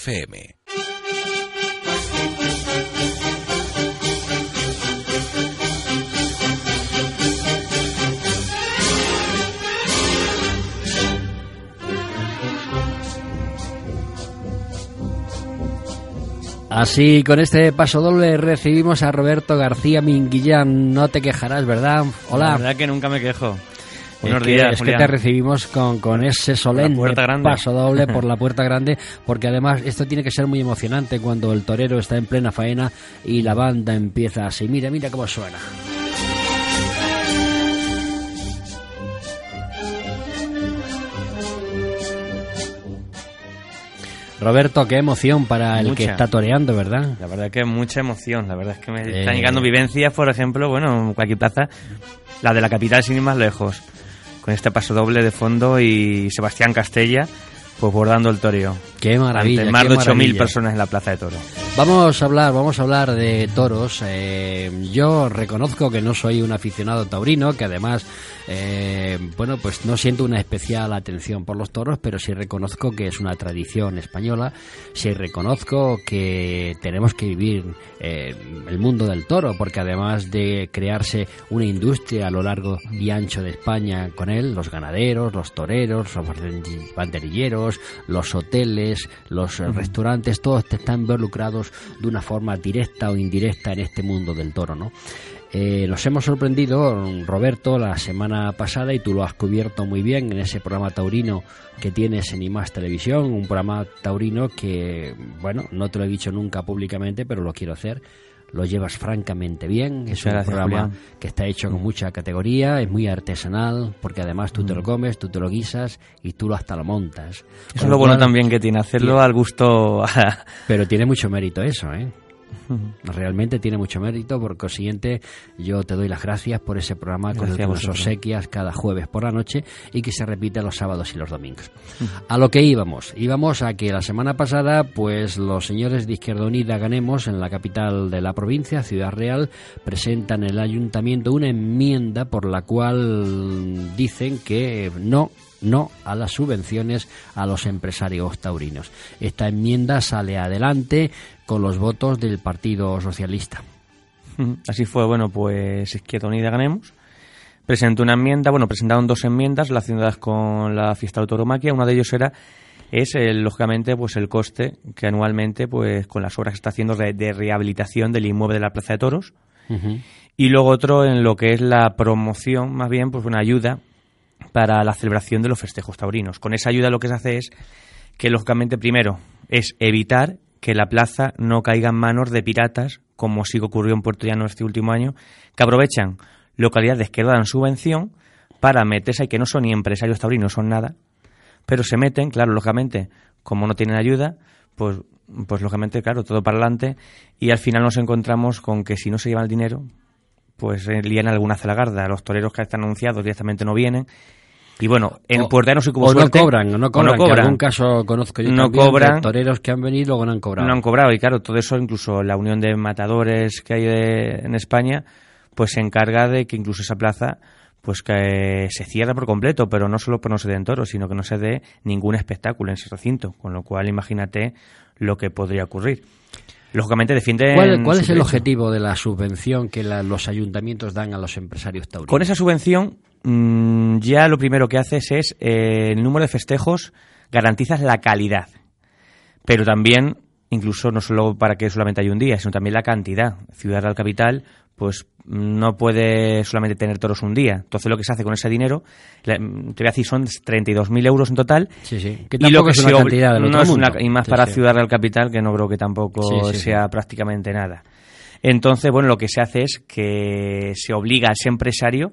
FM. Así, con este paso doble recibimos a Roberto García Minguillán. No te quejarás, ¿verdad? Hola. La verdad que nunca me quejo. Buenos es que, días, es que te recibimos con, con ese solemne paso doble por la puerta grande, porque además esto tiene que ser muy emocionante cuando el torero está en plena faena y la banda empieza así. Mira, mira cómo suena. Roberto, qué emoción para el que está toreando, ¿verdad? La verdad que mucha emoción. La verdad es que me Eh. están llegando vivencias, por ejemplo, bueno, en cualquier plaza, la de la capital sin ir más lejos, con este paso doble de fondo y Sebastián Castella, pues bordando el toreo. Qué maravilla. Ante más qué de 8.000 maravilla. personas en la plaza de toro. Vamos a hablar, vamos a hablar de toros. Eh, yo reconozco que no soy un aficionado taurino, que además, eh, bueno, pues no siento una especial atención por los toros, pero sí reconozco que es una tradición española. Sí reconozco que tenemos que vivir eh, el mundo del toro, porque además de crearse una industria a lo largo y ancho de España con él, los ganaderos, los toreros, los banderilleros, los hoteles, los restaurantes, todos están involucrados de una forma directa o indirecta en este mundo del toro, ¿no? Eh, nos hemos sorprendido, Roberto, la semana pasada, y tú lo has cubierto muy bien en ese programa taurino que tienes en IMAX Televisión, un programa taurino que, bueno, no te lo he dicho nunca públicamente, pero lo quiero hacer. Lo llevas francamente bien, es un gracias, programa Julián. que está hecho con mucha categoría, es muy artesanal, porque además tú te Mm. lo comes, tú te lo guisas y tú lo hasta lo montas. Eso es lo bueno cual- también que tiene, hacerlo al gusto... Pero tiene mucho mérito eso, ¿eh? Realmente tiene mucho mérito, por consiguiente yo te doy las gracias por ese programa con el que nos obsequias cada jueves por la noche y que se repite los sábados y los domingos. A lo que íbamos, íbamos a que la semana pasada pues los señores de Izquierda Unida Ganemos en la capital de la provincia, Ciudad Real, presentan en el ayuntamiento una enmienda por la cual dicen que no no a las subvenciones a los empresarios taurinos. Esta enmienda sale adelante con los votos del Partido Socialista. Así fue, bueno, pues Izquierda Unida Ganemos. Presentó una enmienda, bueno, presentaron dos enmiendas relacionadas con la fiesta de tauromaquia. Uno de ellos era, es eh, lógicamente, pues el coste que anualmente, pues con las obras que está haciendo de, de rehabilitación del inmueble de la Plaza de Toros. Y luego otro en lo que es la promoción, más bien, pues una ayuda para la celebración de los festejos taurinos. Con esa ayuda lo que se hace es que, lógicamente, primero es evitar que la plaza no caiga en manos de piratas, como sí ocurrió en Puerto Llano este último año, que aprovechan localidades que dan subvención para meterse, y que no son ni empresarios taurinos, son nada, pero se meten, claro, lógicamente, como no tienen ayuda, pues, pues lógicamente, claro, todo para adelante, y al final nos encontramos con que si no se lleva el dinero, pues eh, lían alguna celagarda. Los toreros que están anunciados directamente no vienen. Y bueno, en O- hubo o no cobran, o no cobran, O no que cobran. algún caso conozco yo No también de cobran. toreros que han venido y luego no han cobrado. No han cobrado y claro, todo eso incluso la unión de matadores que hay de- en España pues se encarga de que incluso esa plaza pues que se cierre por completo, pero no solo por no se den toros, sino que no se dé ningún espectáculo en ese recinto, con lo cual imagínate lo que podría ocurrir. Lógicamente defienden ¿Cuál, es el derecho. objetivo de la subvención que la- los ayuntamientos dan a los empresarios taurinos? Con esa subvención, mm, ya lo primero que haces es eh, el número de festejos, garantizas la calidad. Pero también, incluso no solo para que solamente haya un día, sino también la cantidad. Ciudad Real Capital, pues no puede solamente tener toros un día. Entonces lo que se hace con ese dinero, mm, te voy a decir, son 32.000 euros en total. Sí, sí. Que y lo que es una cantidad del no otro es una- mundo. y más Sí, para sí. Ciudad Real Capital, que no creo que tampoco sí. sea prácticamente nada. Entonces, bueno, lo que se hace es que se obliga a ese empresario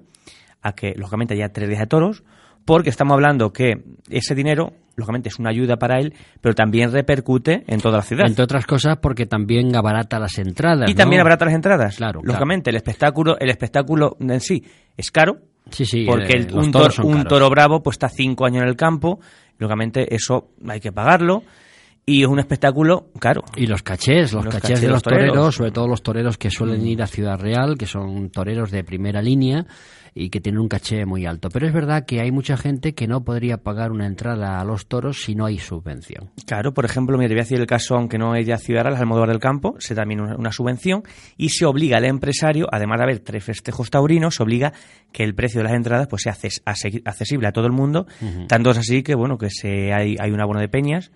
a que, lógicamente, haya tres días de toros, porque estamos hablando que ese dinero, lógicamente, es una ayuda para él, pero también repercute en toda la ciudad. Entre otras cosas, porque también abarata las entradas. Y también abarata las entradas. Claro. Lógicamente, el espectáculo, el espectáculo en sí es caro. Sí, sí. Porque eh, un, toro, un toro bravo pues está cinco años en el campo. Lógicamente, eso hay que pagarlo y es un espectáculo caro. Y los cachés, los, cachés, de los toreros, sobre todo los toreros que suelen ir a Ciudad Real, que son toreros de primera línea y que tienen un caché muy alto. Pero es verdad que hay mucha gente que no podría pagar una entrada a los toros si no hay subvención. Claro, por ejemplo, mira, te voy a decir el caso, aunque no es ya Ciudad es Almodóvar del Campo, se da también una, subvención y se obliga al empresario, además de haber tres festejos taurinos, se obliga que el precio de las entradas pues sea accesible a todo el mundo, tanto es así que, bueno, que se, hay, hay un abono de peñas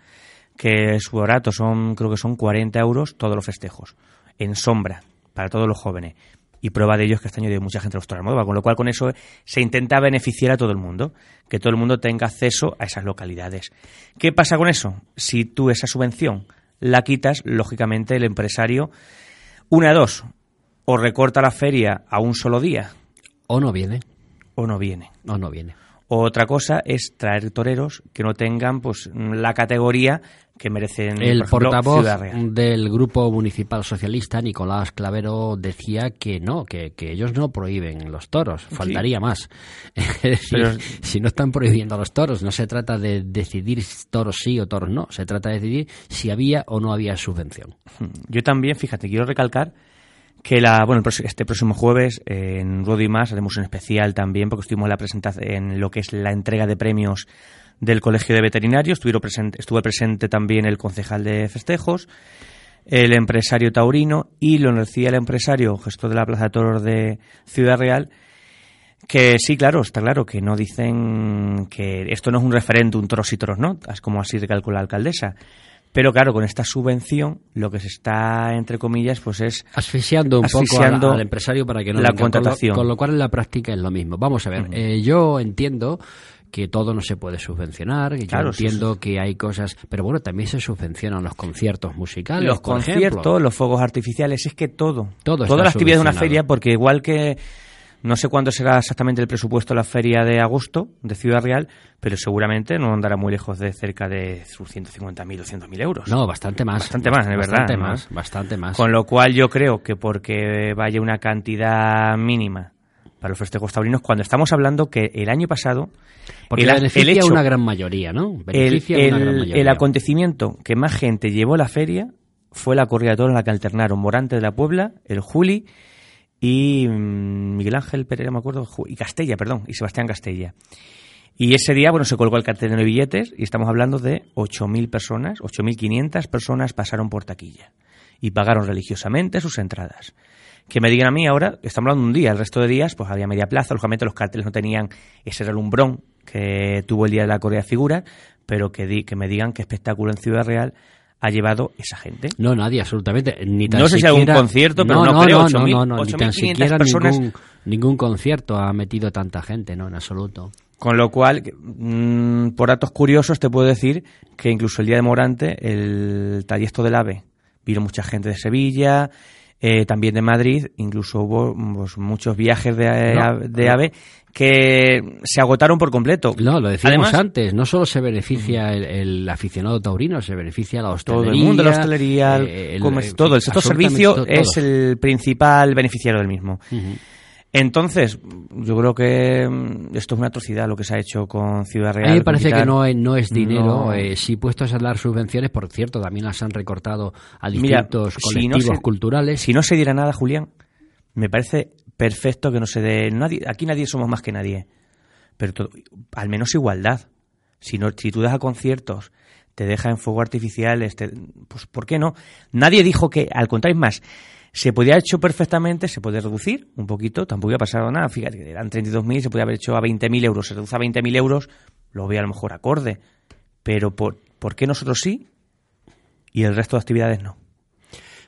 que su barato son, creo que son 40 euros todos los festejos, en sombra, para todos los jóvenes. Y prueba de ello es que este año hay mucha gente a los toros con lo cual con eso se intenta beneficiar a todo el mundo, que todo el mundo tenga acceso a esas localidades. ¿Qué pasa con eso? Si tú esa subvención la quitas, lógicamente el empresario, una dos, o recorta la feria a un solo día. O no viene. O no viene. O no viene. Otra cosa es traer toreros que no tengan pues la categoría que merecen el portavoz del grupo municipal socialista Nicolás Clavero decía que no que, ellos no prohíben los toros faltaría más. Si no están prohibiendo los toros no se trata de decidir toros sí o toros no se trata de decidir si había o no había subvención. Yo también fíjate quiero recalcar que la, bueno, este próximo jueves en Ruedo y Más haremos un especial también porque estuvimos en la presentación en lo que es la entrega de premios del Colegio de Veterinarios. Presente, estuvo presente también el concejal de festejos, el empresario taurino y lo decía el empresario, gestor de la Plaza de Toros de Ciudad Real, que sí, claro, está claro que no dicen que esto no es un referéndum toros y toros no, es como así recalcula la alcaldesa. Pero claro, con esta subvención lo que se está, entre comillas, pues es... Asfixiando un poco al, empresario para que no... La contratación. Con lo, cual en la práctica es lo mismo. Vamos a ver, eh, yo entiendo que todo no se puede subvencionar, que yo entiendo que hay cosas, pero bueno, también se subvencionan los conciertos musicales. Los conciertos, los fuegos artificiales, es que todo. todo toda la actividad de una feria, porque igual que no sé cuándo será exactamente el presupuesto de la feria de agosto de Ciudad Real, pero seguramente no andará muy lejos de cerca de sus 150.000 o 200.000 euros. No, bastante más. Bastante más, de verdad. Bastante más, bastante más. Con lo cual yo creo que porque vaya una cantidad mínima para los festejos taurinos, cuando estamos hablando que el año pasado... Porque el, beneficia una gran mayoría, ¿no? Beneficia el, una gran mayoría. el acontecimiento que más gente llevó a la feria fue la corrida de toros en la que alternaron Morante de la Puebla, el Juli y mm, Miguel Ángel Pereira, me acuerdo, y Castella, perdón, y Sebastián Castella. Y ese día, bueno, se colgó el cartel de billetes y estamos hablando de 8.000 personas, 8.500 personas pasaron por taquilla y pagaron religiosamente sus entradas. Que me digan a mí ahora, estamos hablando de un día, el resto de días, pues había media plaza, lógicamente los carteles no tenían ese relumbrón que tuvo el día de la Corea de Figuras, pero que, di, que me digan qué espectáculo en Ciudad Real ha llevado esa gente. No, nadie, absolutamente. Ni no sé si algún concierto, pero no, no, creo. No, no, no, ni tan siquiera ningún, ningún, concierto ha metido tanta gente, no, en absoluto. Con lo cual, mmm, por datos curiosos, te puedo decir que incluso el día de Morante, el tallesto del AVE, vino mucha gente de Sevilla, eh, también de Madrid, incluso hubo pues, muchos viajes de, de AVE que se agotaron por completo. No, lo decíamos antes, no solo se beneficia el, aficionado taurino, se beneficia la hostelería. Todo el mundo, la hostelería, eh, todo. El sector servicio es el principal beneficiario del mismo. Entonces, yo creo que mm, esto es una atrocidad lo que se ha hecho con Ciudad Real. A mí me parece que no, no es dinero. Eh, si puestos a dar subvenciones, por cierto, también las han recortado a distintos colectivos culturales. Si no se diera nada, Julián, me parece perfecto que no se dé. Nadie, aquí nadie somos más que nadie. Pero al menos igualdad. Si, no, si tú das a conciertos, te deja en fuego artificiales, pues ¿por qué no? Nadie dijo que, al contrario, es más se podía haber hecho perfectamente, se puede reducir un poquito, tampoco hubiera pasado nada. Fíjate eran 32.000, se podía haber hecho a 20.000 euros. Se reduce a 20.000 euros, lo veo a lo mejor acorde. Pero ¿por, ¿por qué nosotros sí y el resto de actividades no?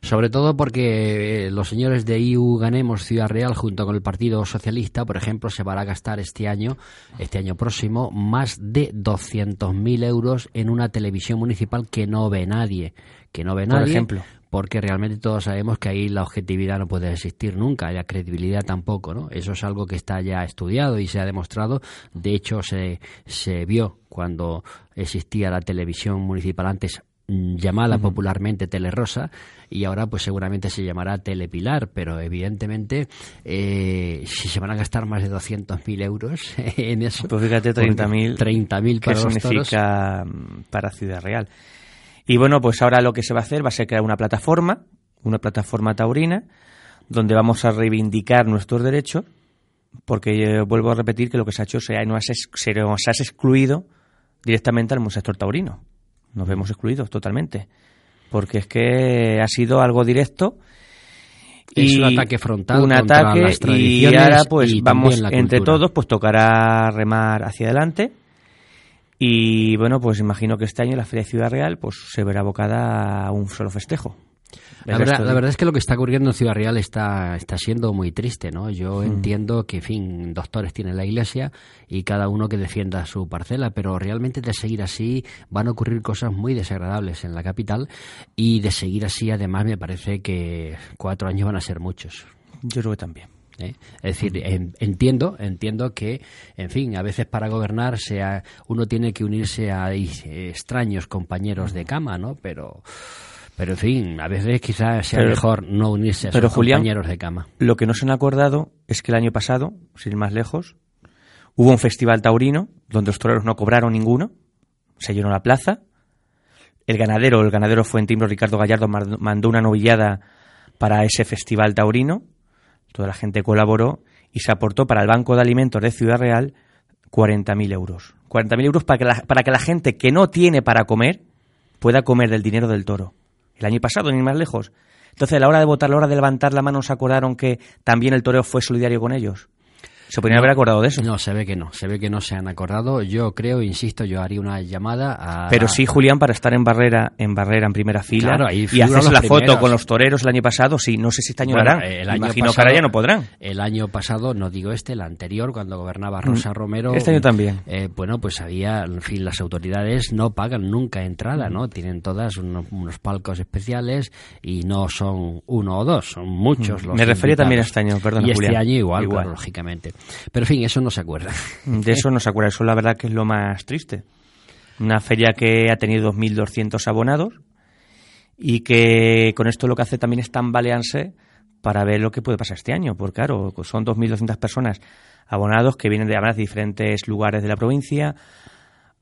Sobre todo porque eh, los señores de IU Ganemos Ciudad Real, junto con el Partido Socialista, por ejemplo, se van a gastar este año, este año próximo, más de 200.000 euros en una televisión municipal que no ve nadie. Que no ve nadie. Por ejemplo porque realmente todos sabemos que ahí la objetividad no puede existir nunca, y la credibilidad tampoco, ¿no? Eso es algo que está ya estudiado y se ha demostrado. De hecho, se, se vio cuando existía la televisión municipal antes mm, llamada popularmente Telerosa y ahora pues seguramente se llamará Telepilar, pero evidentemente eh, si se van a gastar más de 200.000 euros en eso... Pues fíjate, 30.000 30.000 para ¿qué los significa mm, para Ciudad Real? Y bueno, pues ahora lo que se va a hacer va a ser crear una plataforma, una plataforma taurina, donde vamos a reivindicar nuestros derechos, porque eh, vuelvo a repetir que lo que se ha hecho se, nos, se nos ha excluido directamente al sector taurino. Nos vemos excluidos totalmente. Porque es que ha sido algo directo. Es un ataque frontal. Un contra ataque las y ahora pues y vamos entre todos pues tocará remar hacia adelante y bueno pues imagino que este año la Feria de Ciudad Real pues se verá abocada a un solo festejo. La verdad, la verdad es que lo que está ocurriendo en Ciudad Real está, está siendo muy triste, ¿no? Yo Hmm. entiendo que, en fin, doctores tiene la iglesia y cada uno que defienda su parcela, pero realmente de seguir así van a ocurrir cosas muy desagradables en la capital y de seguir así, además, me parece que cuatro años van a ser muchos. Yo creo que también. ¿Eh? Es decir, en- entiendo, entiendo que, en fin, a veces para gobernar sea, uno tiene que unirse a eh, extraños compañeros de cama, ¿no? Pero, pero en fin, a veces quizás sea Pero- mejor no unirse a pero, Julián, compañeros de cama. Lo que no se han acordado es que el año pasado, sin ir más lejos, hubo un festival taurino donde los toreros no cobraron ninguno, se llenó la plaza, el ganadero, el ganadero fue en Timbro, Ricardo Gallardo mandó una novillada para ese festival taurino, toda la gente colaboró y se aportó para el Banco de Alimentos de Ciudad Real 40.000 euros. 40.000 euros para que, la, para que la gente que no tiene para comer pueda comer del dinero del toro. El año pasado, ni más lejos. Entonces, a la hora de votar, a la hora de levantar la mano, se acordaron que también el toreo fue solidario con ellos. Se podrían haber acordado de eso. No, se ve que no, se ve que no se han acordado. Yo creo, insisto, yo haría una llamada a... Pero sí, Julián, para estar en barrera, en barrera en primera fila Claro, ahí y los la foto con los toreros el año pasado, sí, no sé si este año Bueno, lo harán. el año Imagino que ahora ya no podrán. El año pasado, no digo este, el anterior, cuando gobernaba Rosa Romero. Este año también. eh, bueno, pues había, en fin, las autoridades no pagan nunca entrada, ¿no? Tienen todas unos, unos palcos especiales y no son uno o dos, son muchos los Me refería también a este año, perdona, Y este año igual, Igual. claro, lógicamente. Pero en fin, eso no se acuerda. De eso no se acuerda, eso la verdad que es lo más triste. Una feria que ha tenido 2.200 abonados y que con esto lo que hace también es tambalearse para ver lo que puede pasar este año, porque claro, son 2.200 personas abonados que vienen de además, de diferentes lugares de la provincia.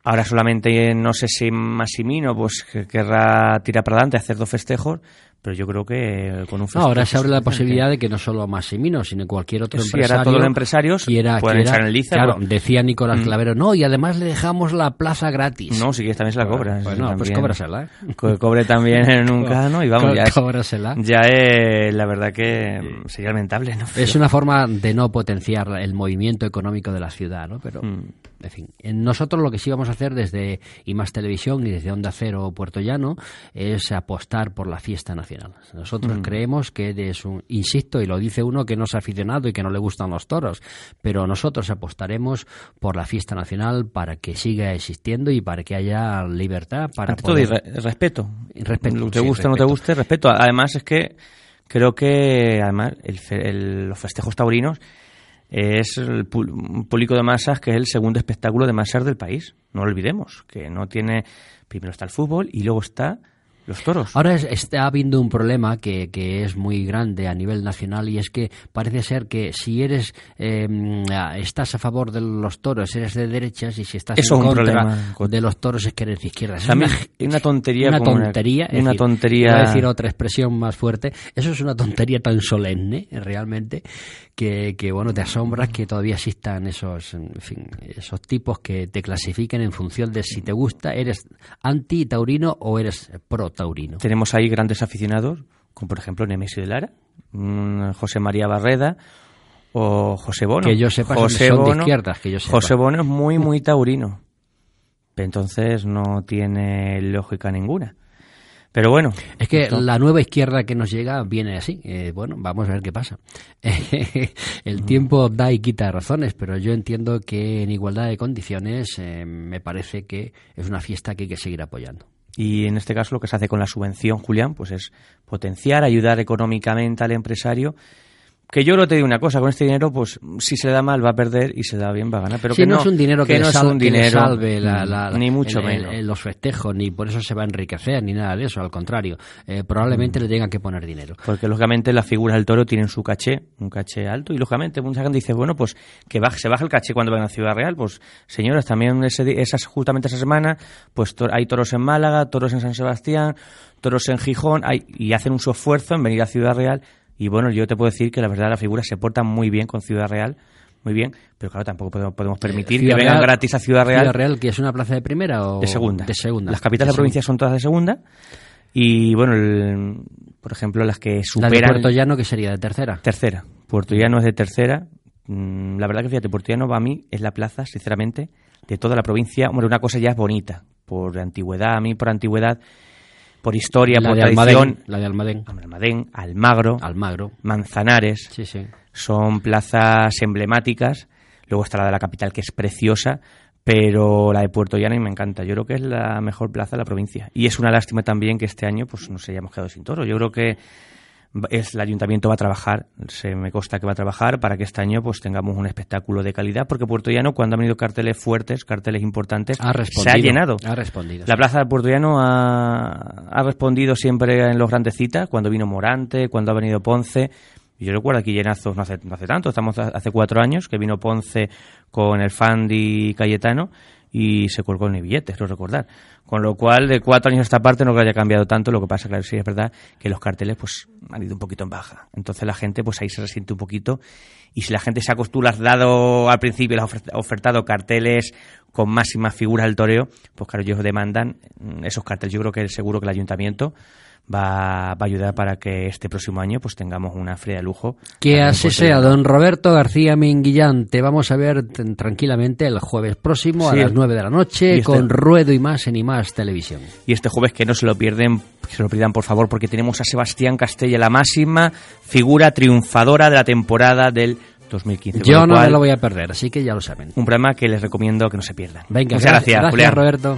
Ahora solamente no sé si Massimino pues que querrá tirar para adelante, hacer dos festejos, pero yo creo que con un No, ahora se abre la posibilidad de que no solo Massimino, sino cualquier otro Sí, ahora empresario. todos los empresarios quiera, pueden quiera- echar en liza, Claro, decía Nicolás Mm. Clavero, no, y además le dejamos la plaza gratis. No, si quieres también se la cobras. Bueno, pues cóbrasela. ¿eh? Cobre también en un cano y vamos, Co- ya cóbrasela. ya es la verdad que mm, sería lamentable, ¿no? Es una forma de no potenciar el movimiento económico de la ciudad, ¿no? Pero, Mm. en fin, nosotros lo que sí vamos a hacer desde IMAS Televisión y desde Onda Cero Puerto Llano es apostar por la fiesta nacional. Nosotros Mm. creemos que es un, insisto, y lo dice uno que no es aficionado y que no le gustan los toros, pero nosotros apostaremos por la fiesta nacional para que siga existiendo y para que haya libertad para Ante todo, y poder... re- respeto. Respeto, te sí, guste o no te guste, respeto. Además es que creo que además el fe- el- los festejos taurinos es el público de masas que es el segundo espectáculo de masas del país. No lo olvidemos, que no tiene... Primero está el fútbol y luego está los toros. Ahora es- está habiendo un problema que, que es muy grande a nivel nacional y es que parece ser que si eres eh, estás a favor de los toros eres de derechas y si estás Eso en es contra de los toros es que eres de izquierdas. Es También una- es una tontería una como tontería, una decir, tontería- a decir otra expresión más fuerte. Eso es una tontería tan solemne, realmente, que, que bueno, te asombras que todavía existan esos, en fin, esos tipos que te clasifiquen en función de si te gusta, eres anti-taurino o eres pro-taurino. Tenemos ahí grandes aficionados, como por ejemplo Nemesio de Lara, mm, José María Barreda o José Bono. Que yo sepa, son- José son de Bono, izquierdas, que yo sepa. José Bono es muy, muy taurino. Entonces no tiene lógica ninguna. Pero bueno. Es que la nueva izquierda que nos llega viene así. Eh, bueno, vamos a ver qué pasa. el tiempo da y quita razones, pero yo entiendo que en igualdad de condiciones eh, me parece que es una fiesta que hay que seguir apoyando. Y en este caso lo que se hace con la subvención, Julián, pues es potenciar, ayudar económicamente al empresario que yo lo te digo una cosa, con este dinero, pues si se le da mal va a perder y se le da bien va a ganar. Pero que no, es un dinero que, no es un dinero, salve ni mucho menos. los festejos, ni por eso se va a enriquecer, ni nada de eso, al contrario. Eh, probablemente mm. le tengan que poner dinero. Porque lógicamente las figuras del toro tienen su caché, un caché alto, y lógicamente mucha gente dice, bueno, pues que baje, se baja el caché cuando van a Ciudad Real. Pues señoras, también ese, esas, justamente esa semana, pues hay toros en Málaga, toros en San Sebastián, toros en Gijón, hay, y hacen un esfuerzo en venir a Ciudad Real y bueno, yo te puedo decir que la verdad la figura se porta muy bien con Ciudad Real, muy bien, pero claro, tampoco podemos, permitir que vengan gratis a Ciudad Real. ¿Ciudad Real que es una plaza de primera o de segunda? De segunda. Las capitales de, provincia son todas de segunda y bueno, por ejemplo, las que superan... La de Puerto Llano que sería de tercera. Tercera. Puerto Llano es de tercera. Mm, la verdad que fíjate, Puerto Llano para mí es la plaza, sinceramente, de toda la provincia. Hombre, una cosa ya es bonita, por antigüedad, a mí por antigüedad por historia, por tradición. la de Almadén. Almadén, Almagro, Almagro. Manzanares. Sí, sí. Son plazas emblemáticas. Luego está la de la capital, que es preciosa, pero la de Puerto Llano y me encanta. Yo creo que es la mejor plaza de la provincia. Y es una lástima también que este año pues nos hayamos quedado sin toro. Yo creo que es, el ayuntamiento va a trabajar, se me consta que va a trabajar para que este año pues tengamos un espectáculo de calidad, porque Puerto Llano, cuando han venido carteles fuertes, carteles importantes, se ha llenado. Ha respondido. La plaza de Puerto Llano ha, ha respondido siempre en los grandes citas, cuando vino Morante, cuando ha venido Ponce. Yo recuerdo aquí llenazos no hace, no hace tanto, estamos hace cuatro años que vino Ponce con el Fandi Cayetano y se colgó en el billete, lo recordar. Con lo cual, de cuatro años a esta parte no que haya cambiado tanto, lo que pasa, claro, sí es verdad que los carteles pues han ido un poquito en baja. Entonces la gente pues ahí se resiente un poquito y si la gente se acostumbra, has dado al principio, les ha ofertado carteles con máximas figuras del toreo, pues claro, ellos demandan esos carteles. Yo creo que seguro que el ayuntamiento va, a ayudar para que este próximo año pues tengamos una feria de lujo. Que así sea, don Roberto García Minguillán. Te vamos a ver tranquilamente el jueves próximo a las 9 de la noche este con Ruedo y Más en y Más Televisión. Y este jueves que no se lo pierden, que se lo pierdan por favor, porque tenemos a Sebastián Castella, la máxima figura triunfadora de la temporada del 2015. Yo no me lo voy a perder, así que ya lo saben. Un programa que les recomiendo que no se pierdan. Venga, Muchas gracias, gracias Roberto.